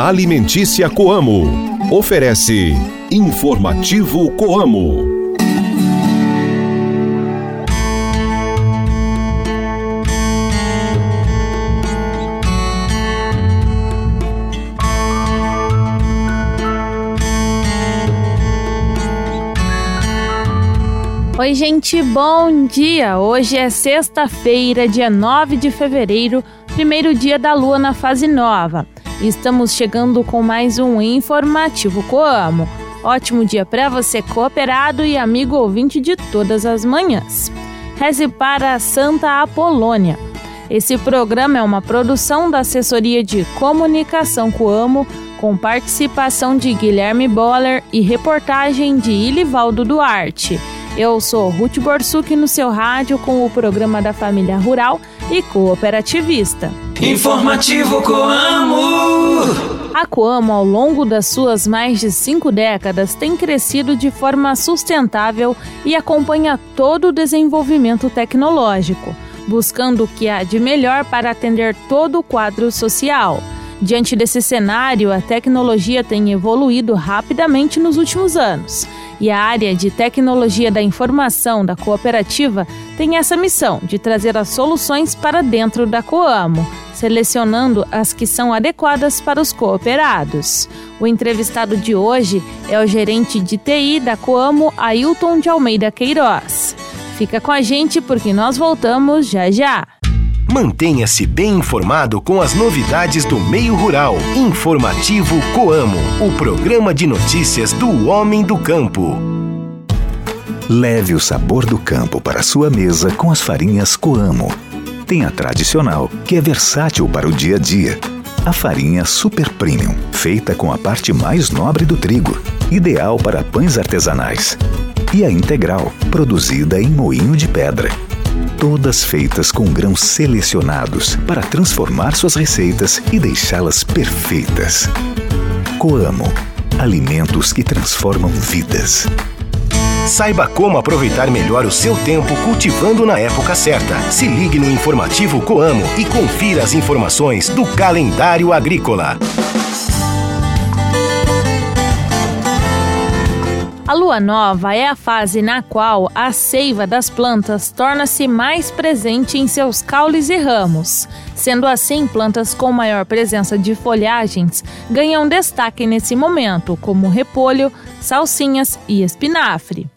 Alimentícia Coamo. Oferece Informativo Coamo. Oi, gente, bom dia! Hoje é sexta-feira, dia 9 de fevereiro, primeiro dia da lua na fase nova. Estamos chegando com mais um informativo Coamo. Ótimo dia para você, cooperado e amigo ouvinte de todas as manhãs. Reze para Santa Apolônia. Esse programa é uma produção da Assessoria de Comunicação Coamo, com participação de Guilherme Boller e reportagem de Ilivaldo Duarte. Eu sou Ruth Borsuk no seu rádio com o programa da Família Rural e Cooperativista. Informativo Coamo! A Coamo, ao longo das suas mais de cinco décadas, tem crescido de forma sustentável e acompanha todo o desenvolvimento tecnológico, buscando o que há de melhor para atender todo o quadro social. Diante desse cenário, a tecnologia tem evoluído rapidamente nos últimos anos e a área de tecnologia da informação da cooperativa tem essa missão de trazer as soluções para dentro da Coamo, selecionando as que são adequadas para os cooperados. O entrevistado de hoje é o gerente de TI da Coamo, Ailton de Almeida Queiroz. Fica com a gente porque nós voltamos já já. Mantenha-se bem informado com as novidades do meio rural. Informativo Coamo, o programa de notícias do homem do campo. Leve o sabor do campo para sua mesa com as farinhas Coamo. Tem a tradicional, que é versátil para o dia a dia. A farinha Super Premium, feita com a parte mais nobre do trigo, ideal para pães artesanais. E a integral, produzida em moinho de pedra todas feitas com grãos selecionados para transformar suas receitas e deixá-las perfeitas. Coamo alimentos que transformam vidas. Saiba como aproveitar melhor o seu tempo cultivando na época certa. Se ligue no informativo Coamo e confira as informações do calendário agrícola. A lua nova é a fase na qual a seiva das plantas torna-se mais presente em seus caules e ramos. Sendo assim, plantas com maior presença de folhagens ganham destaque nesse momento, como repolho, salsinhas e espinafre.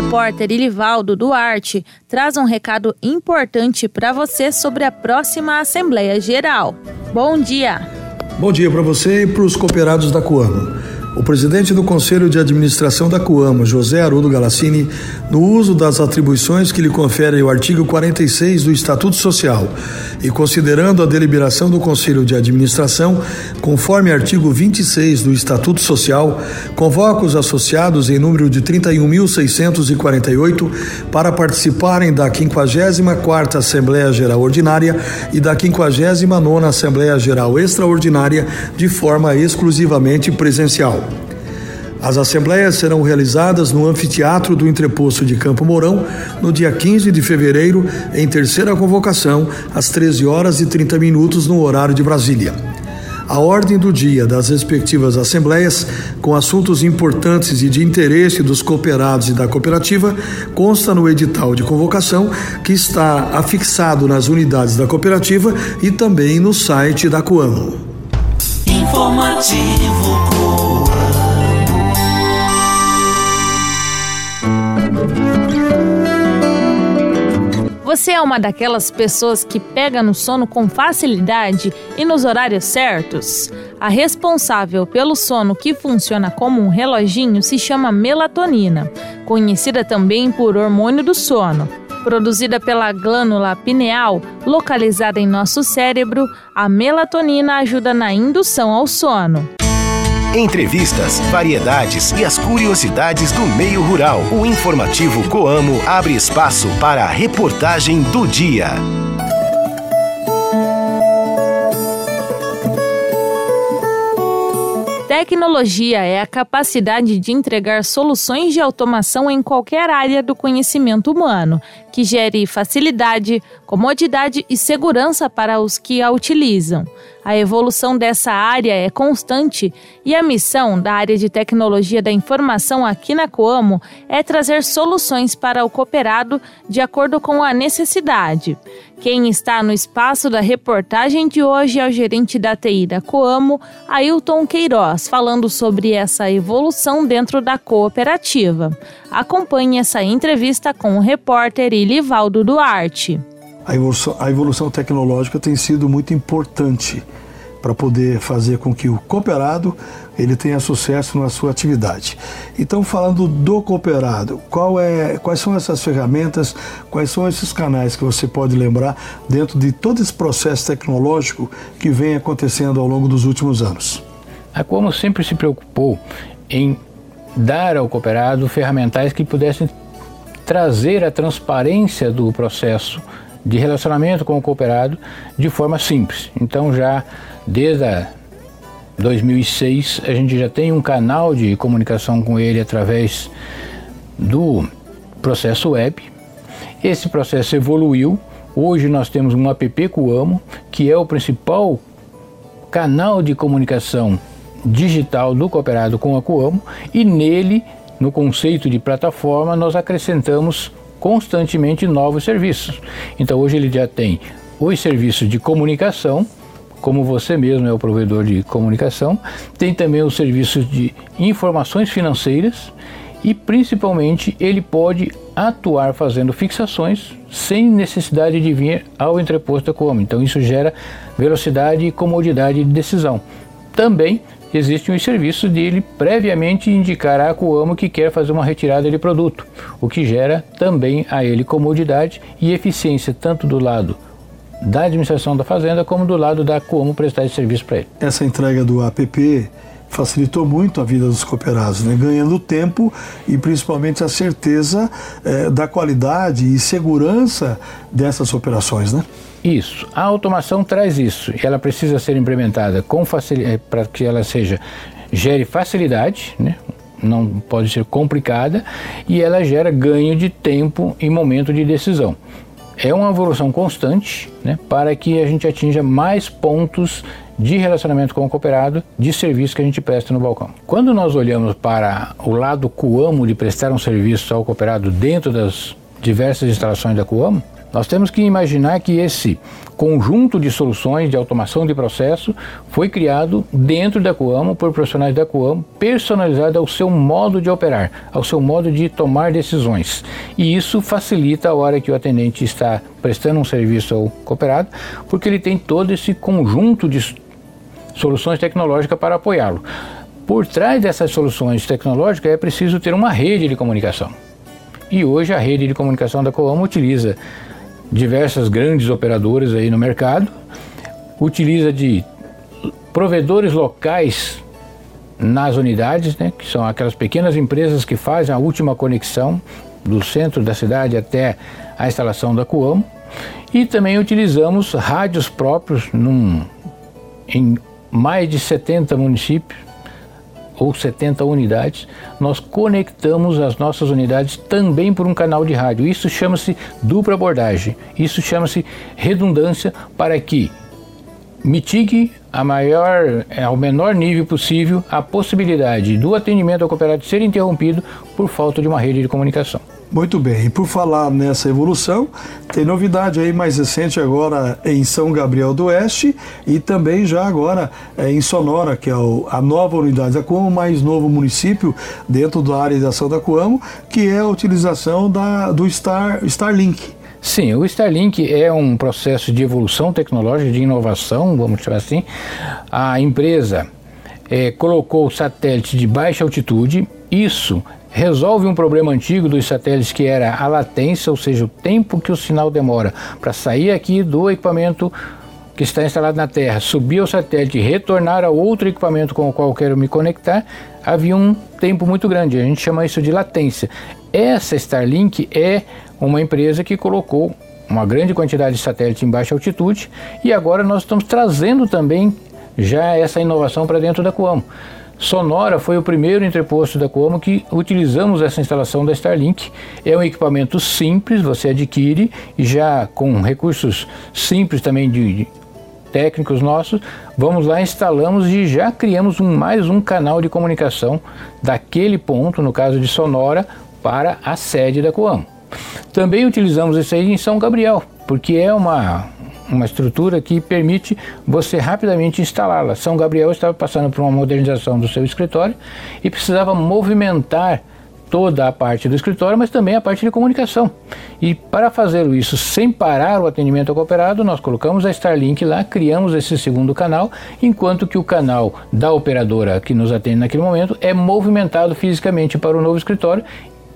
Repórter Ilivaldo Duarte traz um recado importante para você sobre a próxima Assembleia Geral. Bom dia! Bom dia para você e para os cooperados da Coamo. O presidente do Conselho de Administração da Coamo, José Haroldo Galassini, no uso das atribuições que lhe confere o artigo 46 do Estatuto Social e considerando a deliberação do Conselho de Administração, conforme artigo 26 do Estatuto Social, convoca os associados em número de 31.648 para participarem da 54ª Assembleia Geral Ordinária e da 59ª Assembleia Geral Extraordinária de forma exclusivamente presencial. As assembleias serão realizadas no anfiteatro do Entreposto de Campo Mourão no dia 15 de fevereiro, em terceira convocação, às 13 horas e 30 minutos no horário de Brasília. A ordem do dia das respectivas assembleias, com assuntos importantes e de interesse dos cooperados e da cooperativa, consta no edital de convocação que está afixado nas unidades da cooperativa e também no site da Coamo. Informativo Você é uma daquelas pessoas que pega no sono com facilidade e nos horários certos? A responsável pelo sono que funciona como um reloginho se chama melatonina, conhecida também por hormônio do sono. Produzida pela glândula pineal, localizada em nosso cérebro, a melatonina ajuda na indução ao sono. Entrevistas, variedades e as curiosidades do meio rural. O informativo Coamo abre espaço para a reportagem do dia. Tecnologia é a capacidade de entregar soluções de automação em qualquer área do conhecimento humano, que gere facilidade, comodidade e segurança para os que a utilizam. A evolução dessa área é constante e a missão da área de tecnologia da informação aqui na Coamo é trazer soluções para o cooperado de acordo com a necessidade. Quem está no espaço da reportagem de hoje é o gerente da TI da Coamo, Ailton Queiroz, falando sobre essa evolução dentro da cooperativa. Acompanhe essa entrevista com o repórter Ilivaldo Duarte. A evolução, a evolução tecnológica tem sido muito importante para poder fazer com que o cooperado ele tenha sucesso na sua atividade. Então, falando do cooperado, qual é, quais são essas ferramentas, quais são esses canais que você pode lembrar dentro de todo esse processo tecnológico que vem acontecendo ao longo dos últimos anos? A Como sempre se preocupou em dar ao cooperado ferramentais que pudessem trazer a transparência do processo de relacionamento com o cooperado de forma simples. Então já desde a 2006 a gente já tem um canal de comunicação com ele através do processo web. Esse processo evoluiu. Hoje nós temos um app Coamo, que é o principal canal de comunicação digital do cooperado com a Coamo e nele, no conceito de plataforma, nós acrescentamos constantemente novos serviços. Então hoje ele já tem os serviços de comunicação, como você mesmo é o provedor de comunicação, tem também os serviços de informações financeiras e principalmente ele pode atuar fazendo fixações sem necessidade de vir ao entreposto da. Então isso gera velocidade e comodidade de decisão. Também existe um serviço de ele previamente indicar a Coamo que quer fazer uma retirada de produto, o que gera também a ele comodidade e eficiência tanto do lado da administração da fazenda como do lado da Coamo prestar esse serviço para ele. Essa entrega do app facilitou muito a vida dos cooperados, né? ganhando tempo e principalmente a certeza eh, da qualidade e segurança dessas operações, né? Isso. A automação traz isso. Ela precisa ser implementada com facilidade eh, para que ela seja gere facilidade, né? não pode ser complicada e ela gera ganho de tempo em momento de decisão. É uma evolução constante né, para que a gente atinja mais pontos de relacionamento com o cooperado, de serviço que a gente presta no balcão. Quando nós olhamos para o lado Coamo de prestar um serviço ao cooperado dentro das diversas instalações da Coamo, nós temos que imaginar que esse conjunto de soluções de automação de processo foi criado dentro da Coamo por profissionais da Coamo, personalizado ao seu modo de operar, ao seu modo de tomar decisões. E isso facilita a hora que o atendente está prestando um serviço ao cooperado, porque ele tem todo esse conjunto de soluções tecnológicas para apoiá-lo. Por trás dessas soluções tecnológicas é preciso ter uma rede de comunicação. E hoje a rede de comunicação da Coamo utiliza diversas grandes operadoras aí no mercado, utiliza de provedores locais nas unidades, né, que são aquelas pequenas empresas que fazem a última conexão do centro da cidade até a instalação da Coamo, e também utilizamos rádios próprios num, em mais de 70 municípios ou 70 unidades, nós conectamos as nossas unidades também por um canal de rádio. Isso chama-se dupla abordagem. Isso chama-se redundância para que mitigue a maior, ao menor nível possível a possibilidade do atendimento ao cooperado ser interrompido por falta de uma rede de comunicação. Muito bem, e por falar nessa evolução, tem novidade aí mais recente agora em São Gabriel do Oeste e também já agora é, em Sonora, que é o, a nova unidade da Coamo, mais novo município dentro da área de ação da Coamo, que é a utilização da, do Star, Starlink. Sim, o Starlink é um processo de evolução tecnológica, de inovação, vamos chamar assim. A empresa é, colocou satélite de baixa altitude, isso resolve um problema antigo dos satélites que era a latência, ou seja, o tempo que o sinal demora para sair aqui do equipamento que está instalado na Terra, subir ao satélite e retornar a outro equipamento com o qual quero me conectar, havia um tempo muito grande. A gente chama isso de latência. Essa Starlink é uma empresa que colocou uma grande quantidade de satélites em baixa altitude e agora nós estamos trazendo também já essa inovação para dentro da Coamo Sonora foi o primeiro entreposto da Coamo que utilizamos essa instalação da Starlink. É um equipamento simples, você adquire e já com recursos simples também de, de técnicos nossos, vamos lá, instalamos e já criamos um, mais um canal de comunicação daquele ponto, no caso de Sonora, para a sede da Coamo. Também utilizamos isso aí em São Gabriel, porque é uma, uma estrutura que permite você rapidamente instalá-la. São Gabriel estava passando por uma modernização do seu escritório e precisava movimentar toda a parte do escritório, mas também a parte de comunicação. E para fazer isso sem parar o atendimento ao cooperado, nós colocamos a Starlink lá, criamos esse segundo canal, enquanto que o canal da operadora que nos atende naquele momento é movimentado fisicamente para o novo escritório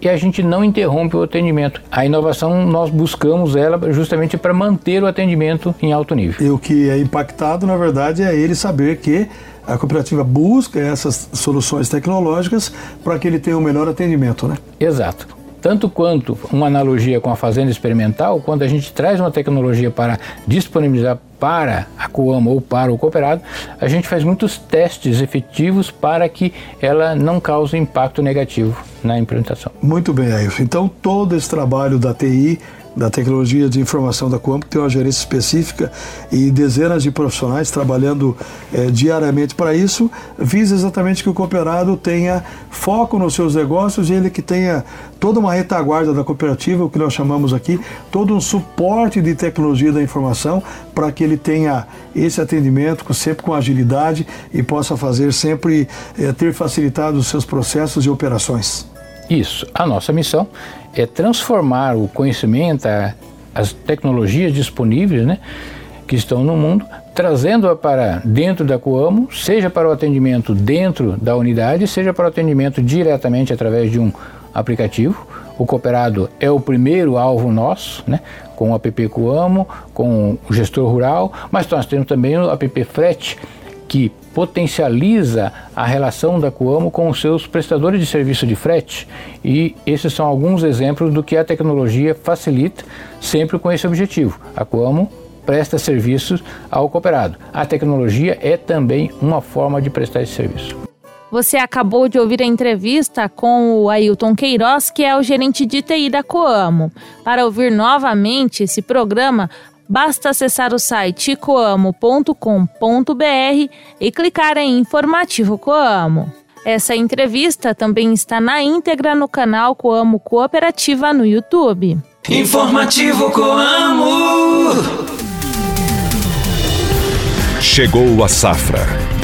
e a gente não interrompe o atendimento. A inovação nós buscamos ela justamente para manter o atendimento em alto nível. E o que é impactado, na verdade, é ele saber que a cooperativa busca essas soluções tecnológicas para que ele tenha um melhor atendimento, né? Exato tanto quanto uma analogia com a fazenda experimental, quando a gente traz uma tecnologia para disponibilizar para a Coama ou para o cooperado, a gente faz muitos testes efetivos para que ela não cause impacto negativo na implementação. Muito bem, Ailton. Então, todo esse trabalho da TI da tecnologia de informação da Coamp, tem uma gerência específica e dezenas de profissionais trabalhando é, diariamente para isso, visa exatamente que o cooperado tenha foco nos seus negócios e ele que tenha toda uma retaguarda da cooperativa, o que nós chamamos aqui, todo um suporte de tecnologia da informação para que ele tenha esse atendimento sempre com agilidade e possa fazer sempre é, ter facilitado os seus processos e operações. Isso. A nossa missão é transformar o conhecimento, as tecnologias disponíveis, né, que estão no mundo, trazendo-a para dentro da Coamo, seja para o atendimento dentro da unidade, seja para o atendimento diretamente através de um aplicativo. O cooperado é o primeiro alvo nosso, né, com o app Coamo, com o gestor rural, mas nós temos também o app Frete, que potencializa a relação da Coamo com os seus prestadores de serviço de frete e esses são alguns exemplos do que a tecnologia facilita sempre com esse objetivo. A Coamo presta serviços ao cooperado. A tecnologia é também uma forma de prestar esse serviço. Você acabou de ouvir a entrevista com o Ailton Queiroz, que é o gerente de TI da Coamo. Para ouvir novamente esse programa, Basta acessar o site coamo.com.br e clicar em Informativo Coamo. Essa entrevista também está na íntegra no canal Coamo Cooperativa no YouTube. Informativo Coamo. Chegou a safra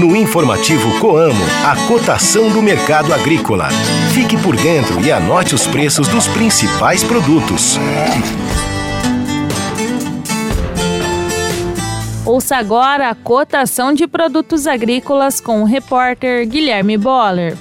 No informativo Coamo, a cotação do mercado agrícola. Fique por dentro e anote os preços dos principais produtos. Ouça agora a cotação de produtos agrícolas com o repórter Guilherme Boller.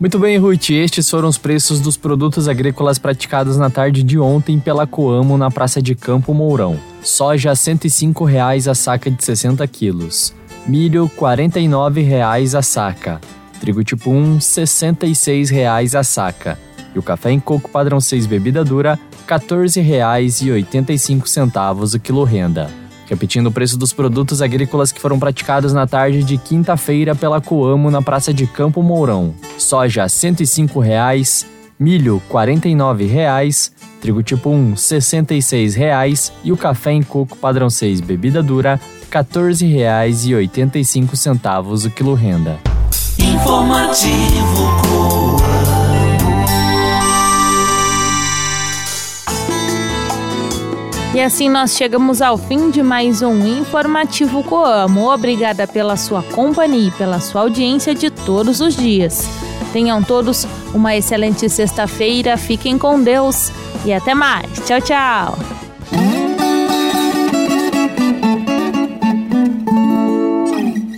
Muito bem, Ruth. Estes foram os preços dos produtos agrícolas praticados na tarde de ontem pela Coamo na Praça de Campo Mourão. Soja 105 reais a saca de 60 quilos milho R$ 49,00 a saca, trigo tipo 1 R$ 66,00 a saca e o café em coco padrão 6 bebida dura R$ 14,85 o quilo renda. Repetindo o preço dos produtos agrícolas que foram praticados na tarde de quinta-feira pela Coamo na Praça de Campo Mourão. Soja R$ 105,00, milho R$ 49,00, trigo tipo 1 R$ 66,00 e o café em coco padrão 6 bebida dura 14,85 o quilo renda. Informativo E assim nós chegamos ao fim de mais um Informativo Coamo. Obrigada pela sua companhia e pela sua audiência de todos os dias. Tenham todos uma excelente sexta-feira, fiquem com Deus e até mais. Tchau, tchau.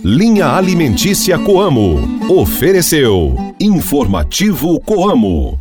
Linha Alimentícia Coamo. Ofereceu Informativo Coamo.